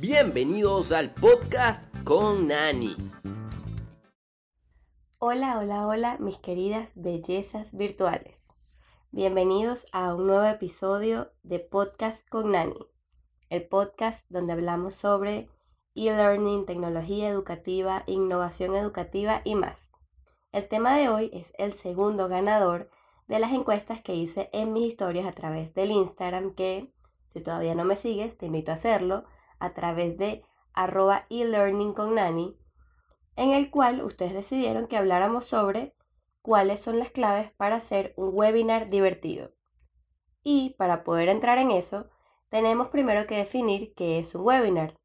Bienvenidos al podcast con Nani. Hola, hola, hola, mis queridas bellezas virtuales. Bienvenidos a un nuevo episodio de Podcast con Nani, el podcast donde hablamos sobre e-learning, tecnología educativa, innovación educativa y más. El tema de hoy es el segundo ganador de las encuestas que hice en mis historias a través del Instagram que, si todavía no me sigues, te invito a hacerlo a través de arroba e-learning con Nani, en el cual ustedes decidieron que habláramos sobre cuáles son las claves para hacer un webinar divertido. Y para poder entrar en eso, tenemos primero que definir qué es un webinar.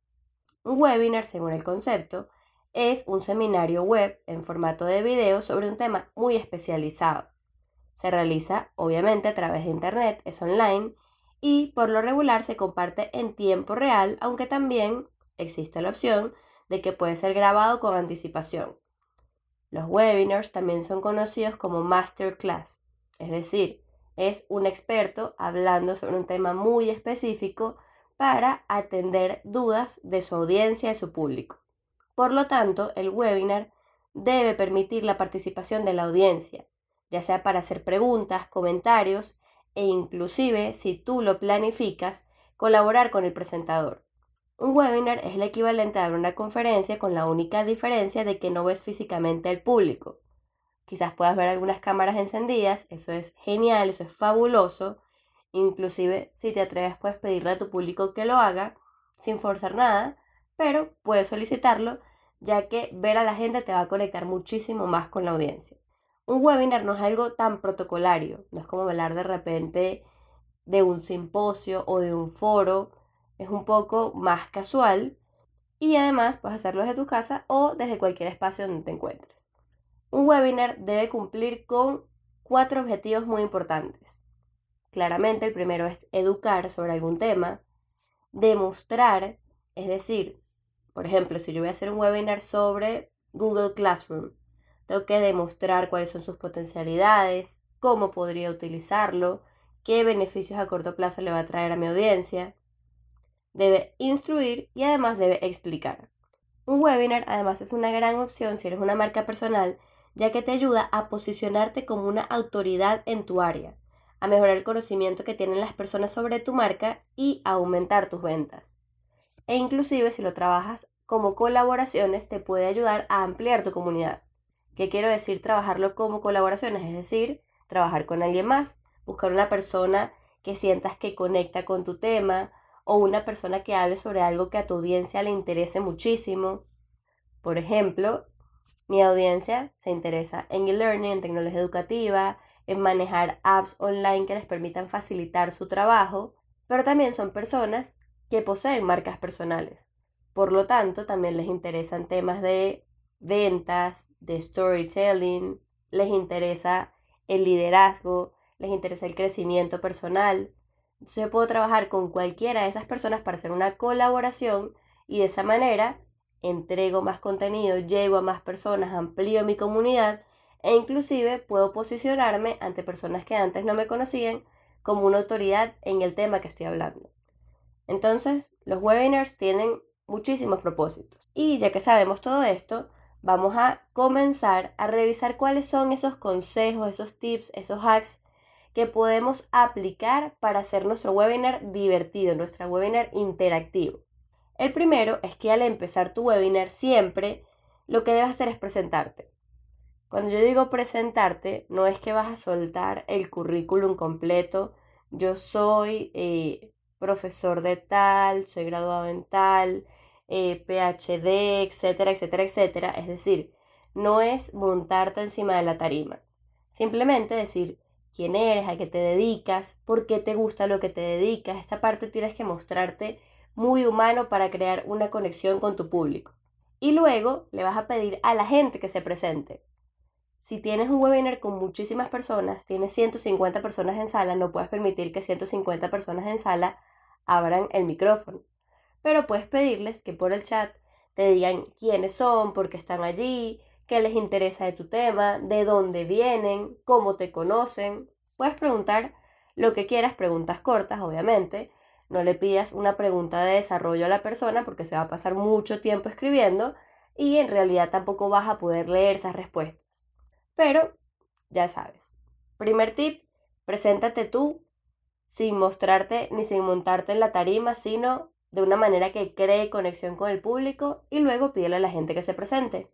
Un webinar, según el concepto, es un seminario web en formato de video sobre un tema muy especializado. Se realiza, obviamente, a través de Internet, es online y por lo regular se comparte en tiempo real, aunque también existe la opción de que puede ser grabado con anticipación. Los webinars también son conocidos como masterclass, es decir, es un experto hablando sobre un tema muy específico para atender dudas de su audiencia y su público. Por lo tanto, el webinar debe permitir la participación de la audiencia, ya sea para hacer preguntas, comentarios e inclusive, si tú lo planificas, colaborar con el presentador. Un webinar es el equivalente a una conferencia con la única diferencia de que no ves físicamente al público. Quizás puedas ver algunas cámaras encendidas, eso es genial, eso es fabuloso. Inclusive, si te atreves, puedes pedirle a tu público que lo haga sin forzar nada, pero puedes solicitarlo, ya que ver a la gente te va a conectar muchísimo más con la audiencia un webinar no es algo tan protocolario, no es como hablar de repente de un simposio o de un foro, es un poco más casual y además puedes hacerlo desde tu casa o desde cualquier espacio donde te encuentres. Un webinar debe cumplir con cuatro objetivos muy importantes. Claramente el primero es educar sobre algún tema, demostrar, es decir, por ejemplo, si yo voy a hacer un webinar sobre Google Classroom, tengo que demostrar cuáles son sus potencialidades, cómo podría utilizarlo, qué beneficios a corto plazo le va a traer a mi audiencia. Debe instruir y además debe explicar. Un webinar además es una gran opción si eres una marca personal, ya que te ayuda a posicionarte como una autoridad en tu área, a mejorar el conocimiento que tienen las personas sobre tu marca y a aumentar tus ventas. E inclusive si lo trabajas como colaboraciones te puede ayudar a ampliar tu comunidad. ¿Qué quiero decir trabajarlo como colaboraciones? Es decir, trabajar con alguien más, buscar una persona que sientas que conecta con tu tema o una persona que hable sobre algo que a tu audiencia le interese muchísimo. Por ejemplo, mi audiencia se interesa en e-learning, en tecnología educativa, en manejar apps online que les permitan facilitar su trabajo, pero también son personas que poseen marcas personales. Por lo tanto, también les interesan temas de ventas, de storytelling, les interesa el liderazgo, les interesa el crecimiento personal. Entonces yo puedo trabajar con cualquiera de esas personas para hacer una colaboración y de esa manera entrego más contenido, llego a más personas, amplío mi comunidad e inclusive puedo posicionarme ante personas que antes no me conocían como una autoridad en el tema que estoy hablando. Entonces, los webinars tienen muchísimos propósitos. Y ya que sabemos todo esto, vamos a comenzar a revisar cuáles son esos consejos, esos tips, esos hacks que podemos aplicar para hacer nuestro webinar divertido, nuestro webinar interactivo. El primero es que al empezar tu webinar siempre lo que debes hacer es presentarte. Cuando yo digo presentarte, no es que vas a soltar el currículum completo. Yo soy eh, profesor de tal, soy graduado en tal, eh, PhD, etcétera, etcétera, etcétera. Es decir, no es montarte encima de la tarima. Simplemente decir quién eres, a qué te dedicas, por qué te gusta lo que te dedicas. Esta parte tienes que mostrarte muy humano para crear una conexión con tu público. Y luego le vas a pedir a la gente que se presente. Si tienes un webinar con muchísimas personas, tienes 150 personas en sala, no puedes permitir que 150 personas en sala abran el micrófono pero puedes pedirles que por el chat te digan quiénes son, por qué están allí, qué les interesa de tu tema, de dónde vienen, cómo te conocen. Puedes preguntar lo que quieras, preguntas cortas, obviamente. no le pidas una pregunta de desarrollo a la persona porque se va a pasar mucho tiempo escribiendo y en realidad tampoco vas a poder leer esas respuestas. Pero, ya sabes. Primer tip, preséntate tú sin mostrarte ni sin montarte en la tarima, sino de una manera que cree conexión con el público y luego pídele a la gente que se presente.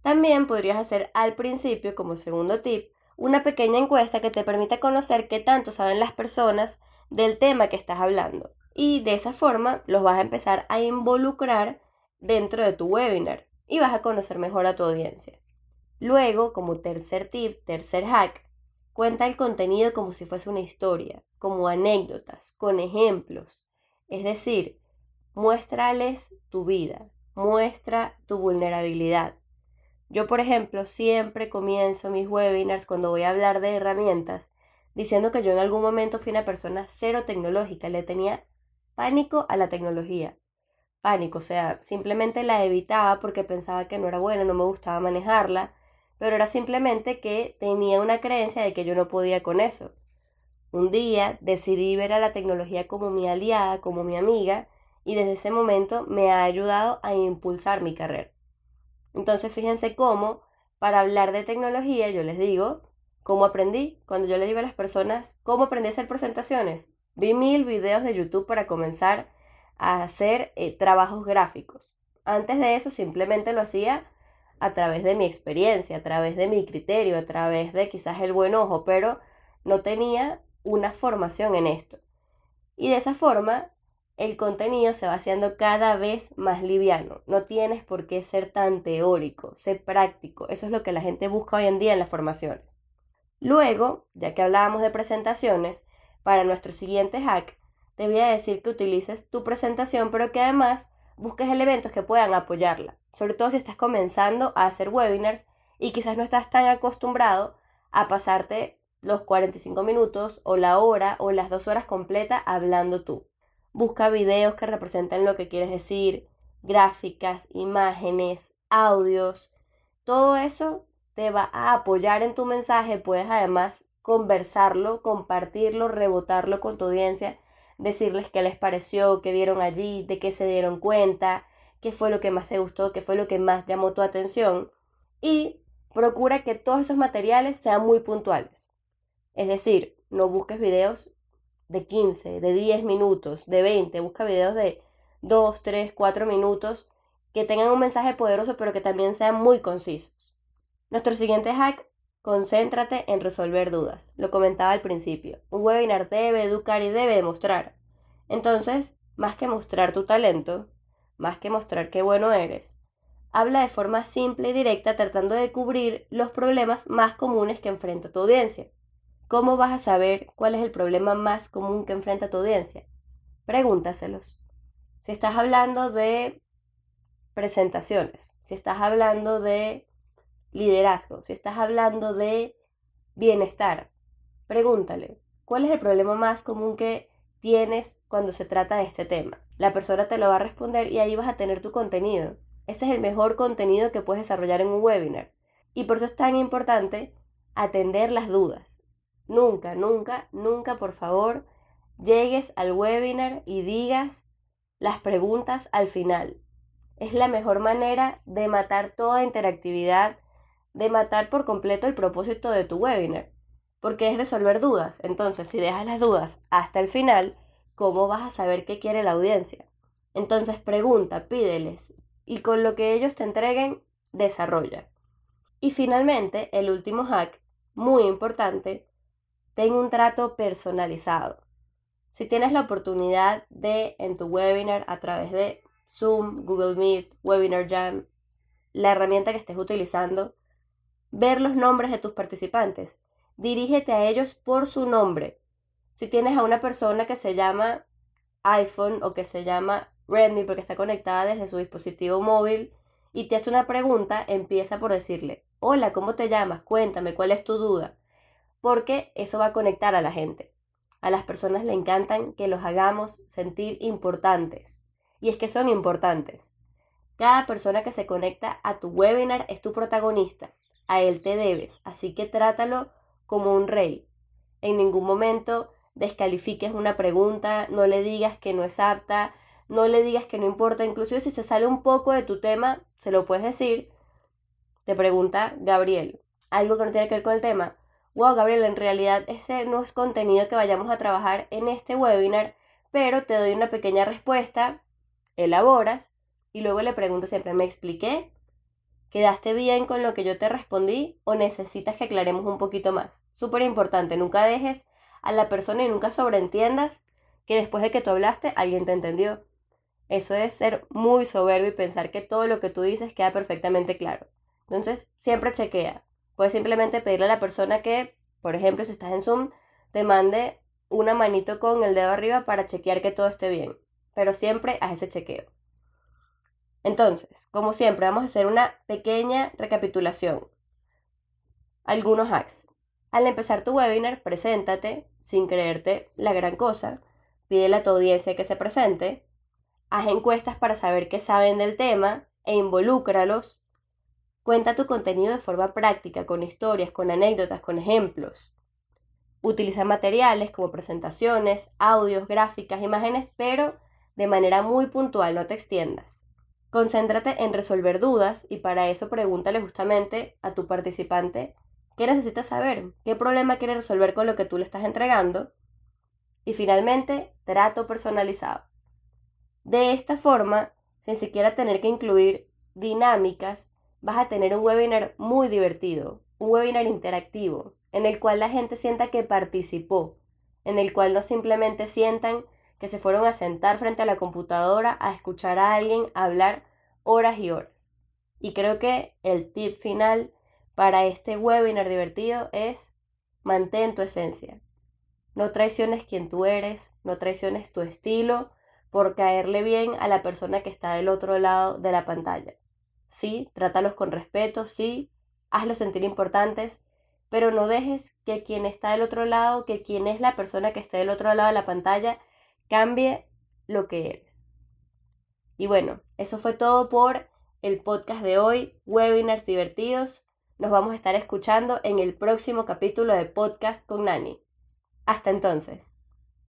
También podrías hacer al principio, como segundo tip, una pequeña encuesta que te permita conocer qué tanto saben las personas del tema que estás hablando. Y de esa forma los vas a empezar a involucrar dentro de tu webinar y vas a conocer mejor a tu audiencia. Luego, como tercer tip, tercer hack, cuenta el contenido como si fuese una historia, como anécdotas, con ejemplos. Es decir, muéstrales tu vida, muestra tu vulnerabilidad, yo, por ejemplo, siempre comienzo mis webinars cuando voy a hablar de herramientas diciendo que yo en algún momento fui una persona cero tecnológica, le tenía pánico a la tecnología. Pánico, o sea, simplemente la evitaba porque pensaba que no era buena, no me gustaba manejarla, pero era simplemente que tenía una creencia de que yo no podía con eso. Un día decidí ver a la tecnología como mi aliada, como mi amiga, y desde ese momento me ha ayudado a impulsar mi carrera. Entonces fíjense cómo, para hablar de tecnología, yo les digo, ¿cómo aprendí? Cuando yo le digo a las personas, ¿cómo aprendí a hacer presentaciones? Vi mil videos de YouTube para comenzar a hacer eh, trabajos gráficos. Antes de eso simplemente lo hacía a través de mi experiencia, a través de mi criterio, a través de quizás el buen ojo, pero no tenía una formación en esto. Y de esa forma el contenido se va haciendo cada vez más liviano. No tienes por qué ser tan teórico, ser práctico. Eso es lo que la gente busca hoy en día en las formaciones. Luego, ya que hablábamos de presentaciones, para nuestro siguiente hack, te voy a decir que utilices tu presentación, pero que además busques elementos que puedan apoyarla. Sobre todo si estás comenzando a hacer webinars y quizás no estás tan acostumbrado a pasarte los 45 minutos o la hora o las dos horas completas hablando tú. Busca videos que representen lo que quieres decir, gráficas, imágenes, audios. Todo eso te va a apoyar en tu mensaje. Puedes además conversarlo, compartirlo, rebotarlo con tu audiencia, decirles qué les pareció, qué vieron allí, de qué se dieron cuenta, qué fue lo que más te gustó, qué fue lo que más llamó tu atención. Y procura que todos esos materiales sean muy puntuales. Es decir, no busques videos de 15, de 10 minutos, de 20, busca videos de 2, 3, 4 minutos que tengan un mensaje poderoso pero que también sean muy concisos. Nuestro siguiente hack, concéntrate en resolver dudas. Lo comentaba al principio. Un webinar debe educar y debe demostrar. Entonces, más que mostrar tu talento, más que mostrar qué bueno eres, habla de forma simple y directa tratando de cubrir los problemas más comunes que enfrenta tu audiencia. ¿Cómo vas a saber cuál es el problema más común que enfrenta tu audiencia? Pregúntaselos. Si estás hablando de presentaciones, si estás hablando de liderazgo, si estás hablando de bienestar, pregúntale, ¿cuál es el problema más común que tienes cuando se trata de este tema? La persona te lo va a responder y ahí vas a tener tu contenido. Este es el mejor contenido que puedes desarrollar en un webinar. Y por eso es tan importante atender las dudas. Nunca, nunca, nunca, por favor, llegues al webinar y digas las preguntas al final. Es la mejor manera de matar toda interactividad, de matar por completo el propósito de tu webinar, porque es resolver dudas. Entonces, si dejas las dudas hasta el final, ¿cómo vas a saber qué quiere la audiencia? Entonces, pregunta, pídeles y con lo que ellos te entreguen, desarrolla. Y finalmente, el último hack, muy importante, ten un trato personalizado. Si tienes la oportunidad de en tu webinar a través de Zoom, Google Meet, Webinar Jam, la herramienta que estés utilizando, ver los nombres de tus participantes. Dirígete a ellos por su nombre. Si tienes a una persona que se llama iPhone o que se llama Redmi porque está conectada desde su dispositivo móvil y te hace una pregunta, empieza por decirle, hola, ¿cómo te llamas? Cuéntame, ¿cuál es tu duda? Porque eso va a conectar a la gente. A las personas le encantan que los hagamos sentir importantes. Y es que son importantes. Cada persona que se conecta a tu webinar es tu protagonista. A él te debes. Así que trátalo como un rey. En ningún momento descalifiques una pregunta, no le digas que no es apta, no le digas que no importa, inclusive si se sale un poco de tu tema, se lo puedes decir. Te pregunta Gabriel, algo que no tiene que ver con el tema. Wow, Gabriel, en realidad ese no es contenido que vayamos a trabajar en este webinar, pero te doy una pequeña respuesta, elaboras y luego le pregunto siempre, ¿me expliqué? ¿Quedaste bien con lo que yo te respondí o necesitas que aclaremos un poquito más? Súper importante, nunca dejes a la persona y nunca sobreentiendas que después de que tú hablaste alguien te entendió. Eso es ser muy soberbio y pensar que todo lo que tú dices queda perfectamente claro. Entonces, siempre chequea. Puedes simplemente pedirle a la persona que, por ejemplo, si estás en Zoom, te mande una manito con el dedo arriba para chequear que todo esté bien. Pero siempre haz ese chequeo. Entonces, como siempre, vamos a hacer una pequeña recapitulación. Algunos hacks. Al empezar tu webinar, preséntate sin creerte la gran cosa. Pídele a tu audiencia que se presente. Haz encuestas para saber qué saben del tema e involúcralos. Cuenta tu contenido de forma práctica, con historias, con anécdotas, con ejemplos. Utiliza materiales como presentaciones, audios, gráficas, imágenes, pero de manera muy puntual, no te extiendas. Concéntrate en resolver dudas y para eso pregúntale justamente a tu participante qué necesita saber, qué problema quiere resolver con lo que tú le estás entregando. Y finalmente, trato personalizado. De esta forma, sin siquiera tener que incluir dinámicas, vas a tener un webinar muy divertido, un webinar interactivo, en el cual la gente sienta que participó, en el cual no simplemente sientan que se fueron a sentar frente a la computadora a escuchar a alguien hablar horas y horas. Y creo que el tip final para este webinar divertido es mantén tu esencia. No traiciones quien tú eres, no traiciones tu estilo por caerle bien a la persona que está del otro lado de la pantalla. Sí, trátalos con respeto, sí, hazlos sentir importantes, pero no dejes que quien está del otro lado, que quien es la persona que está del otro lado de la pantalla, cambie lo que eres. Y bueno, eso fue todo por el podcast de hoy, webinars divertidos. Nos vamos a estar escuchando en el próximo capítulo de Podcast con Nani. Hasta entonces.